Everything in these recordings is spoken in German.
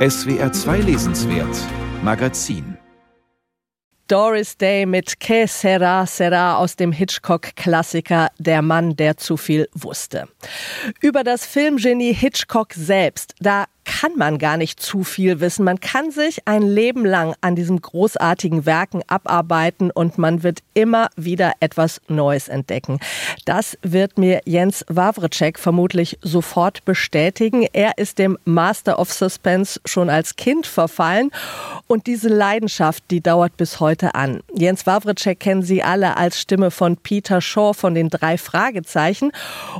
SWR 2 Lesenswert Magazin Doris Day mit Que sera sera aus dem Hitchcock-Klassiker Der Mann, der zu viel wusste. Über das Filmgenie Hitchcock selbst, da kann man gar nicht zu viel wissen. Man kann sich ein Leben lang an diesen großartigen Werken abarbeiten und man wird immer wieder etwas Neues entdecken. Das wird mir Jens Wawrczyk vermutlich sofort bestätigen. Er ist dem Master of Suspense schon als Kind verfallen und diese Leidenschaft, die dauert bis heute an. Jens Wawrczyk kennen Sie alle als Stimme von Peter Shaw von den drei Fragezeichen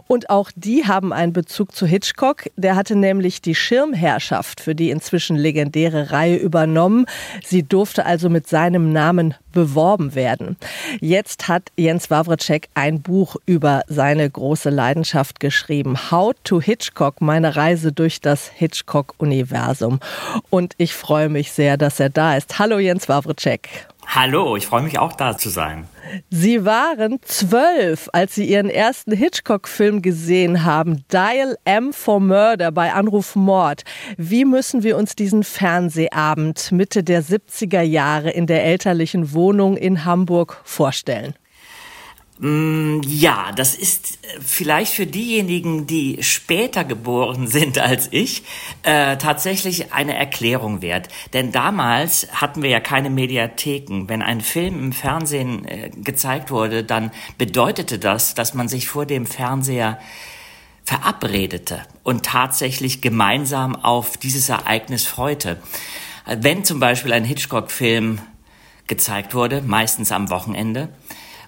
und auch die haben einen Bezug zu Hitchcock. Der hatte nämlich die Schirm Schirmherrschaft für die inzwischen legendäre Reihe übernommen. Sie durfte also mit seinem Namen beworben werden. Jetzt hat Jens Wawrczyk ein Buch über seine große Leidenschaft geschrieben. How to Hitchcock, meine Reise durch das Hitchcock-Universum. Und ich freue mich sehr, dass er da ist. Hallo Jens Wawrczyk. Hallo, ich freue mich auch da zu sein. Sie waren zwölf, als Sie Ihren ersten Hitchcock-Film gesehen haben, Dial M for Murder bei Anruf Mord. Wie müssen wir uns diesen Fernsehabend Mitte der 70er Jahre in der elterlichen Wohnung in Hamburg vorstellen? Mm, ja, das ist äh, vielleicht für diejenigen, die später geboren sind als ich, äh, tatsächlich eine Erklärung wert. Denn damals hatten wir ja keine Mediatheken. Wenn ein Film im Fernsehen äh, gezeigt wurde, dann bedeutete das, dass man sich vor dem Fernseher verabredete und tatsächlich gemeinsam auf dieses Ereignis freute. Wenn zum Beispiel ein Hitchcock-Film gezeigt wurde, meistens am Wochenende,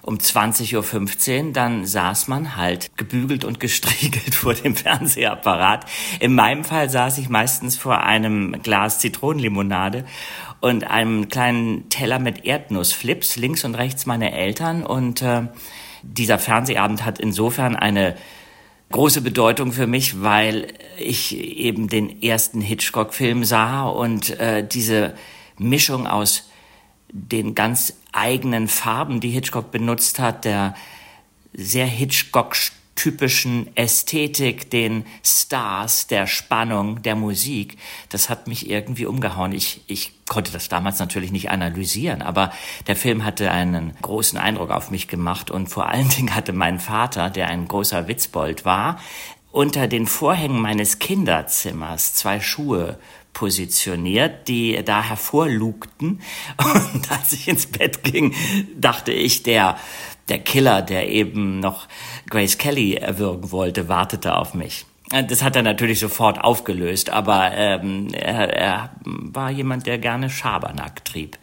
um 20.15 Uhr, dann saß man halt gebügelt und gestriegelt vor dem Fernsehapparat. In meinem Fall saß ich meistens vor einem Glas Zitronenlimonade und einem kleinen Teller mit Erdnussflips, links und rechts meine Eltern. Und äh, dieser Fernsehabend hat insofern eine große Bedeutung für mich, weil ich eben den ersten Hitchcock-Film sah und äh, diese Mischung aus den ganz eigenen Farben, die Hitchcock benutzt hat, der sehr Hitchcock typischen Ästhetik, den Stars, der Spannung, der Musik, das hat mich irgendwie umgehauen. Ich, ich konnte das damals natürlich nicht analysieren, aber der Film hatte einen großen Eindruck auf mich gemacht und vor allen Dingen hatte mein Vater, der ein großer Witzbold war, unter den Vorhängen meines Kinderzimmers zwei Schuhe positioniert, die da hervorlugten. Und als ich ins Bett ging, dachte ich, der, der Killer, der eben noch Grace Kelly erwürgen wollte, wartete auf mich. Das hat er natürlich sofort aufgelöst, aber ähm, er, er war jemand, der gerne Schabernack trieb.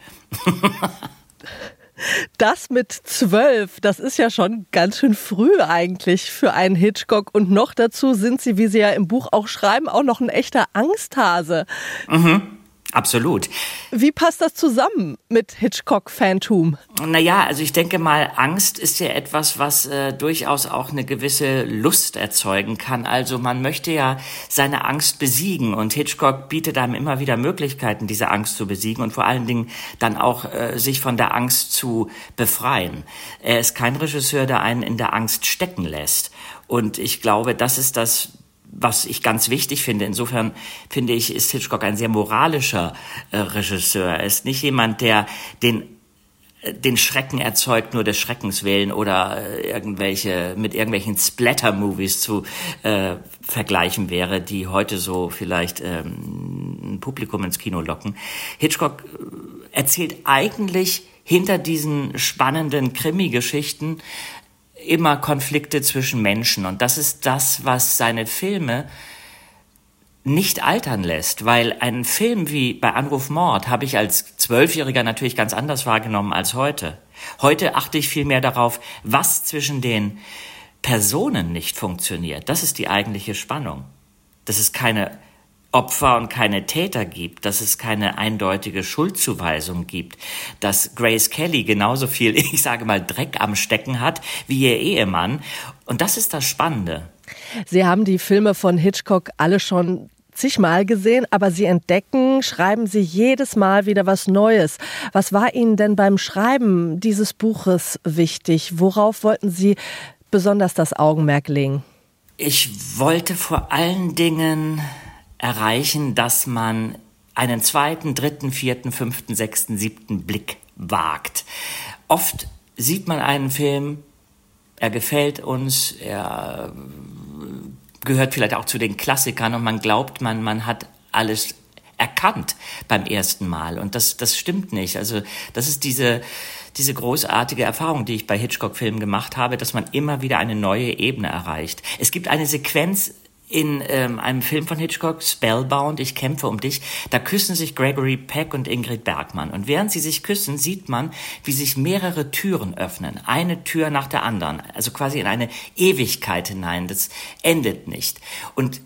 Das mit zwölf, das ist ja schon ganz schön früh eigentlich für einen Hitchcock. Und noch dazu sind Sie, wie Sie ja im Buch auch schreiben, auch noch ein echter Angsthase. Mhm. Absolut. Wie passt das zusammen mit Hitchcock-Fantum? Naja, also ich denke mal, Angst ist ja etwas, was äh, durchaus auch eine gewisse Lust erzeugen kann. Also man möchte ja seine Angst besiegen und Hitchcock bietet einem immer wieder Möglichkeiten, diese Angst zu besiegen und vor allen Dingen dann auch äh, sich von der Angst zu befreien. Er ist kein Regisseur, der einen in der Angst stecken lässt. Und ich glaube, das ist das was ich ganz wichtig finde. Insofern finde ich, ist Hitchcock ein sehr moralischer äh, Regisseur. Er ist nicht jemand, der den äh, den Schrecken erzeugt nur des Schreckens willen oder äh, irgendwelche mit irgendwelchen Splatter-Movies zu äh, vergleichen wäre, die heute so vielleicht ähm, ein Publikum ins Kino locken. Hitchcock äh, erzählt eigentlich hinter diesen spannenden Krimi-Geschichten immer Konflikte zwischen Menschen. Und das ist das, was seine Filme nicht altern lässt, weil ein Film wie bei Anruf Mord habe ich als Zwölfjähriger natürlich ganz anders wahrgenommen als heute. Heute achte ich viel mehr darauf, was zwischen den Personen nicht funktioniert. Das ist die eigentliche Spannung. Das ist keine Opfer und keine Täter gibt, dass es keine eindeutige Schuldzuweisung gibt, dass Grace Kelly genauso viel, ich sage mal, Dreck am Stecken hat wie ihr Ehemann. Und das ist das Spannende. Sie haben die Filme von Hitchcock alle schon zigmal gesehen, aber Sie entdecken, schreiben Sie jedes Mal wieder was Neues. Was war Ihnen denn beim Schreiben dieses Buches wichtig? Worauf wollten Sie besonders das Augenmerk legen? Ich wollte vor allen Dingen erreichen, dass man einen zweiten, dritten, vierten, fünften, sechsten, siebten Blick wagt. Oft sieht man einen Film, er gefällt uns, er gehört vielleicht auch zu den Klassikern und man glaubt, man, man hat alles erkannt beim ersten Mal. Und das, das stimmt nicht. Also das ist diese, diese großartige Erfahrung, die ich bei Hitchcock-Filmen gemacht habe, dass man immer wieder eine neue Ebene erreicht. Es gibt eine Sequenz in ähm, einem Film von Hitchcock, Spellbound, Ich kämpfe um dich, da küssen sich Gregory Peck und Ingrid Bergmann. Und während sie sich küssen, sieht man, wie sich mehrere Türen öffnen, eine Tür nach der anderen, also quasi in eine Ewigkeit hinein. Das endet nicht. Und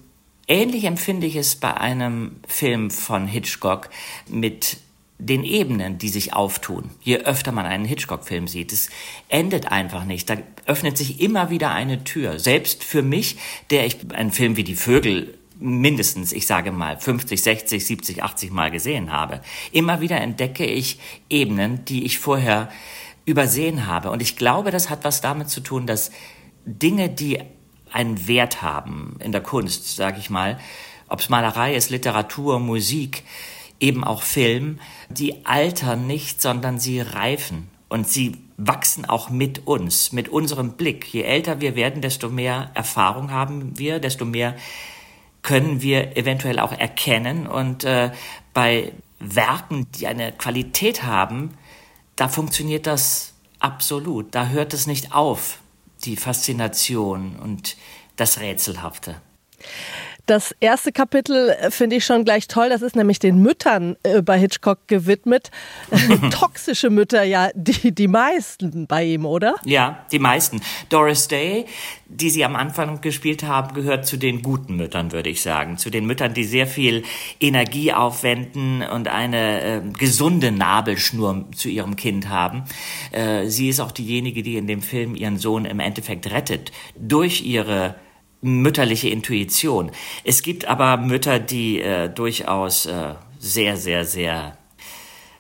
ähnlich empfinde ich es bei einem Film von Hitchcock mit den Ebenen, die sich auftun, je öfter man einen Hitchcock-Film sieht. Es endet einfach nicht. Da öffnet sich immer wieder eine Tür. Selbst für mich, der ich einen Film wie Die Vögel mindestens, ich sage mal, 50, 60, 70, 80 Mal gesehen habe. Immer wieder entdecke ich Ebenen, die ich vorher übersehen habe. Und ich glaube, das hat was damit zu tun, dass Dinge, die einen Wert haben in der Kunst, sage ich mal, ob es Malerei ist, Literatur, Musik, eben auch Film, die altern nicht, sondern sie reifen und sie wachsen auch mit uns, mit unserem Blick. Je älter wir werden, desto mehr Erfahrung haben wir, desto mehr können wir eventuell auch erkennen. Und äh, bei Werken, die eine Qualität haben, da funktioniert das absolut. Da hört es nicht auf, die Faszination und das Rätselhafte. Das erste Kapitel äh, finde ich schon gleich toll. Das ist nämlich den Müttern äh, bei Hitchcock gewidmet. Toxische Mütter, ja, die, die meisten bei ihm, oder? Ja, die meisten. Doris Day, die Sie am Anfang gespielt haben, gehört zu den guten Müttern, würde ich sagen. Zu den Müttern, die sehr viel Energie aufwenden und eine äh, gesunde Nabelschnur zu ihrem Kind haben. Äh, sie ist auch diejenige, die in dem Film ihren Sohn im Endeffekt rettet. Durch ihre mütterliche Intuition. Es gibt aber Mütter, die äh, durchaus äh, sehr, sehr, sehr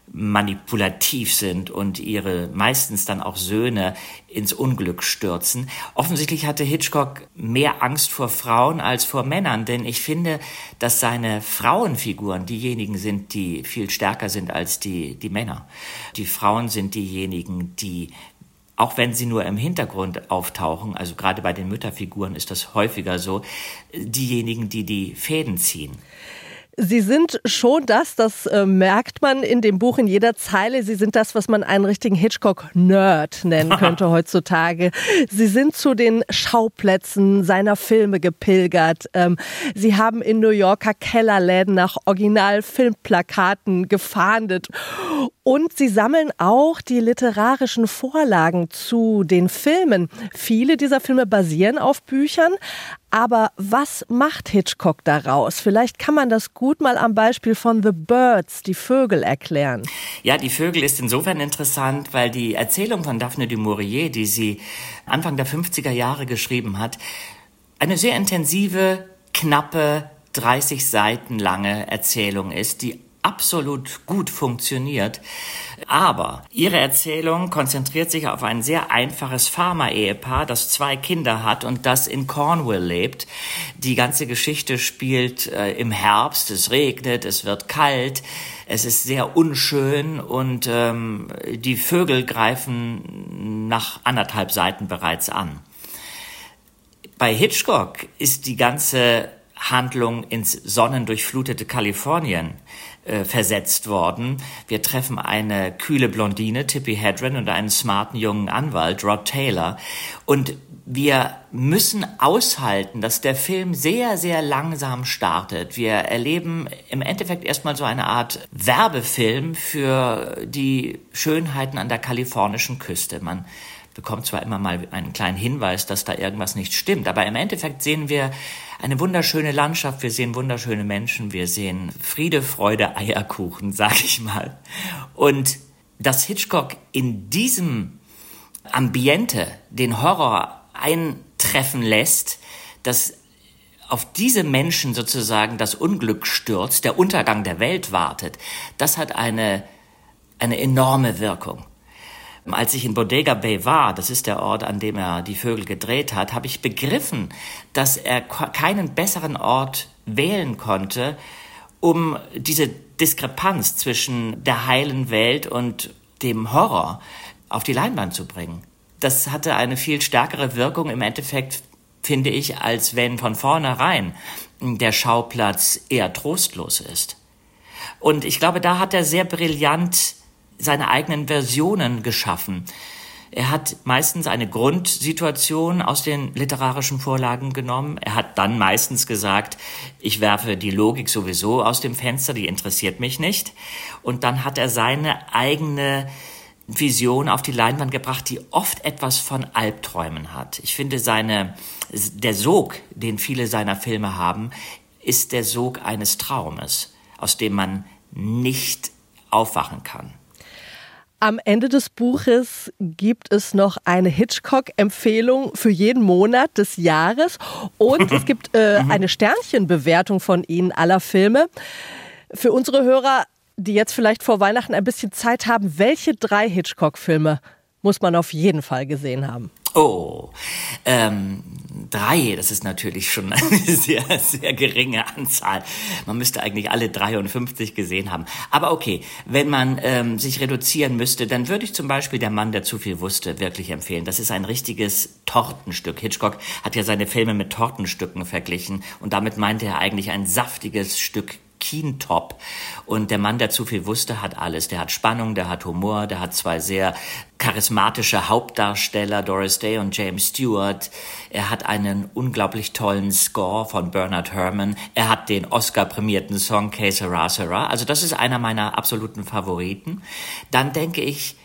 manipulativ sind und ihre meistens dann auch Söhne ins Unglück stürzen. Offensichtlich hatte Hitchcock mehr Angst vor Frauen als vor Männern, denn ich finde, dass seine Frauenfiguren diejenigen sind, die viel stärker sind als die, die Männer. Die Frauen sind diejenigen, die auch wenn sie nur im Hintergrund auftauchen, also gerade bei den Mütterfiguren ist das häufiger so, diejenigen, die die Fäden ziehen. Sie sind schon das, das äh, merkt man in dem Buch in jeder Zeile. Sie sind das, was man einen richtigen Hitchcock-Nerd nennen könnte heutzutage. Sie sind zu den Schauplätzen seiner Filme gepilgert. Ähm, Sie haben in New Yorker Kellerläden nach Original-Filmplakaten gefahndet. Und Sie sammeln auch die literarischen Vorlagen zu den Filmen. Viele dieser Filme basieren auf Büchern, aber was macht Hitchcock daraus? Vielleicht kann man das gut mal am Beispiel von The Birds, die Vögel, erklären. Ja, die Vögel ist insofern interessant, weil die Erzählung von Daphne du Maurier, die sie Anfang der 50er Jahre geschrieben hat, eine sehr intensive, knappe, 30 Seiten lange Erzählung ist, die absolut gut funktioniert. Aber ihre Erzählung konzentriert sich auf ein sehr einfaches Pharma-Ehepaar, das zwei Kinder hat und das in Cornwall lebt. Die ganze Geschichte spielt äh, im Herbst, es regnet, es wird kalt, es ist sehr unschön und ähm, die Vögel greifen nach anderthalb Seiten bereits an. Bei Hitchcock ist die ganze Handlung ins sonnendurchflutete Kalifornien äh, versetzt worden. Wir treffen eine kühle Blondine, Tippi Hedren, und einen smarten jungen Anwalt, Rod Taylor. Und wir müssen aushalten, dass der Film sehr, sehr langsam startet. Wir erleben im Endeffekt erstmal so eine Art Werbefilm für die Schönheiten an der kalifornischen Küste. Man bekommt zwar immer mal einen kleinen Hinweis, dass da irgendwas nicht stimmt, aber im Endeffekt sehen wir eine wunderschöne Landschaft, wir sehen wunderschöne Menschen, wir sehen Friede, Freude, Eierkuchen, sag ich mal. Und dass Hitchcock in diesem Ambiente den Horror eintreffen lässt, dass auf diese Menschen sozusagen das Unglück stürzt, der Untergang der Welt wartet, das hat eine, eine enorme Wirkung. Als ich in Bodega Bay war, das ist der Ort, an dem er die Vögel gedreht hat, habe ich begriffen, dass er keinen besseren Ort wählen konnte, um diese Diskrepanz zwischen der heilen Welt und dem Horror auf die Leinwand zu bringen. Das hatte eine viel stärkere Wirkung im Endeffekt, finde ich, als wenn von vornherein der Schauplatz eher trostlos ist. Und ich glaube, da hat er sehr brillant seine eigenen Versionen geschaffen. Er hat meistens eine Grundsituation aus den literarischen Vorlagen genommen. Er hat dann meistens gesagt, ich werfe die Logik sowieso aus dem Fenster, die interessiert mich nicht. Und dann hat er seine eigene Vision auf die Leinwand gebracht, die oft etwas von Albträumen hat. Ich finde seine, der Sog, den viele seiner Filme haben, ist der Sog eines Traumes, aus dem man nicht aufwachen kann. Am Ende des Buches gibt es noch eine Hitchcock-Empfehlung für jeden Monat des Jahres und es gibt äh, mhm. eine Sternchenbewertung von Ihnen aller Filme. Für unsere Hörer, die jetzt vielleicht vor Weihnachten ein bisschen Zeit haben, welche drei Hitchcock-Filme muss man auf jeden Fall gesehen haben? Oh, ähm, drei, das ist natürlich schon eine sehr, sehr geringe Anzahl. Man müsste eigentlich alle 53 gesehen haben. Aber okay, wenn man ähm, sich reduzieren müsste, dann würde ich zum Beispiel Der Mann, der zu viel wusste, wirklich empfehlen. Das ist ein richtiges Tortenstück. Hitchcock hat ja seine Filme mit Tortenstücken verglichen und damit meinte er eigentlich ein saftiges Stück Keentop. Und der Mann, der zu viel wusste, hat alles. Der hat Spannung, der hat Humor, der hat zwei sehr charismatische Hauptdarsteller, Doris Day und James Stewart. Er hat einen unglaublich tollen Score von Bernard Herrmann. Er hat den Oscar-prämierten Song Que Sera Sera. Also das ist einer meiner absoluten Favoriten. Dann denke ich,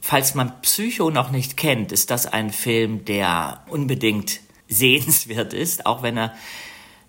falls man Psycho noch nicht kennt, ist das ein Film, der unbedingt sehenswert ist, auch wenn er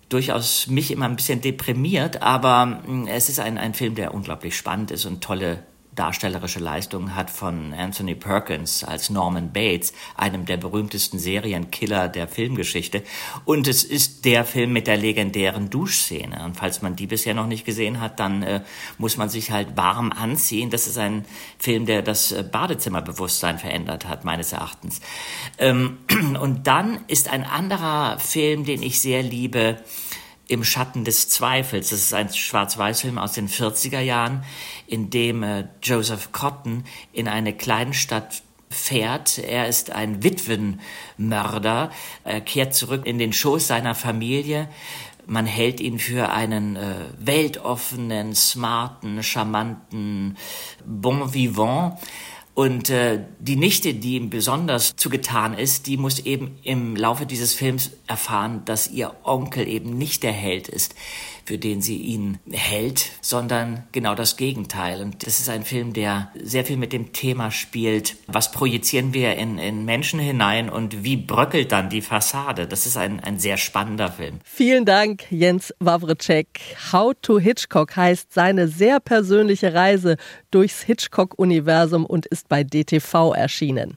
durchaus mich immer ein bisschen deprimiert, aber mm, es ist ein, ein Film, der unglaublich spannend ist und tolle darstellerische Leistungen hat von Anthony Perkins als Norman Bates, einem der berühmtesten Serienkiller der Filmgeschichte. Und es ist der Film mit der legendären Duschszene. Und falls man die bisher noch nicht gesehen hat, dann äh, muss man sich halt warm anziehen. Das ist ein Film, der das äh, Badezimmerbewusstsein verändert hat, meines Erachtens. Ähm, und dann ist ein anderer Film, den ich sehr liebe, im Schatten des Zweifels. Das ist ein Schwarz-Weiß-Film aus den 40er Jahren, in dem äh, Joseph Cotton in eine Kleinstadt fährt. Er ist ein Witwenmörder. Er kehrt zurück in den Schoß seiner Familie. Man hält ihn für einen äh, weltoffenen, smarten, charmanten Bon Vivant. Und äh, die Nichte, die ihm besonders zugetan ist, die muss eben im Laufe dieses Films erfahren, dass ihr Onkel eben nicht der Held ist, für den sie ihn hält, sondern genau das Gegenteil. Und das ist ein Film, der sehr viel mit dem Thema spielt, was projizieren wir in, in Menschen hinein und wie bröckelt dann die Fassade. Das ist ein, ein sehr spannender Film. Vielen Dank, Jens Wawrecek. How to Hitchcock heißt seine sehr persönliche Reise durchs Hitchcock-Universum und bei DTV erschienen.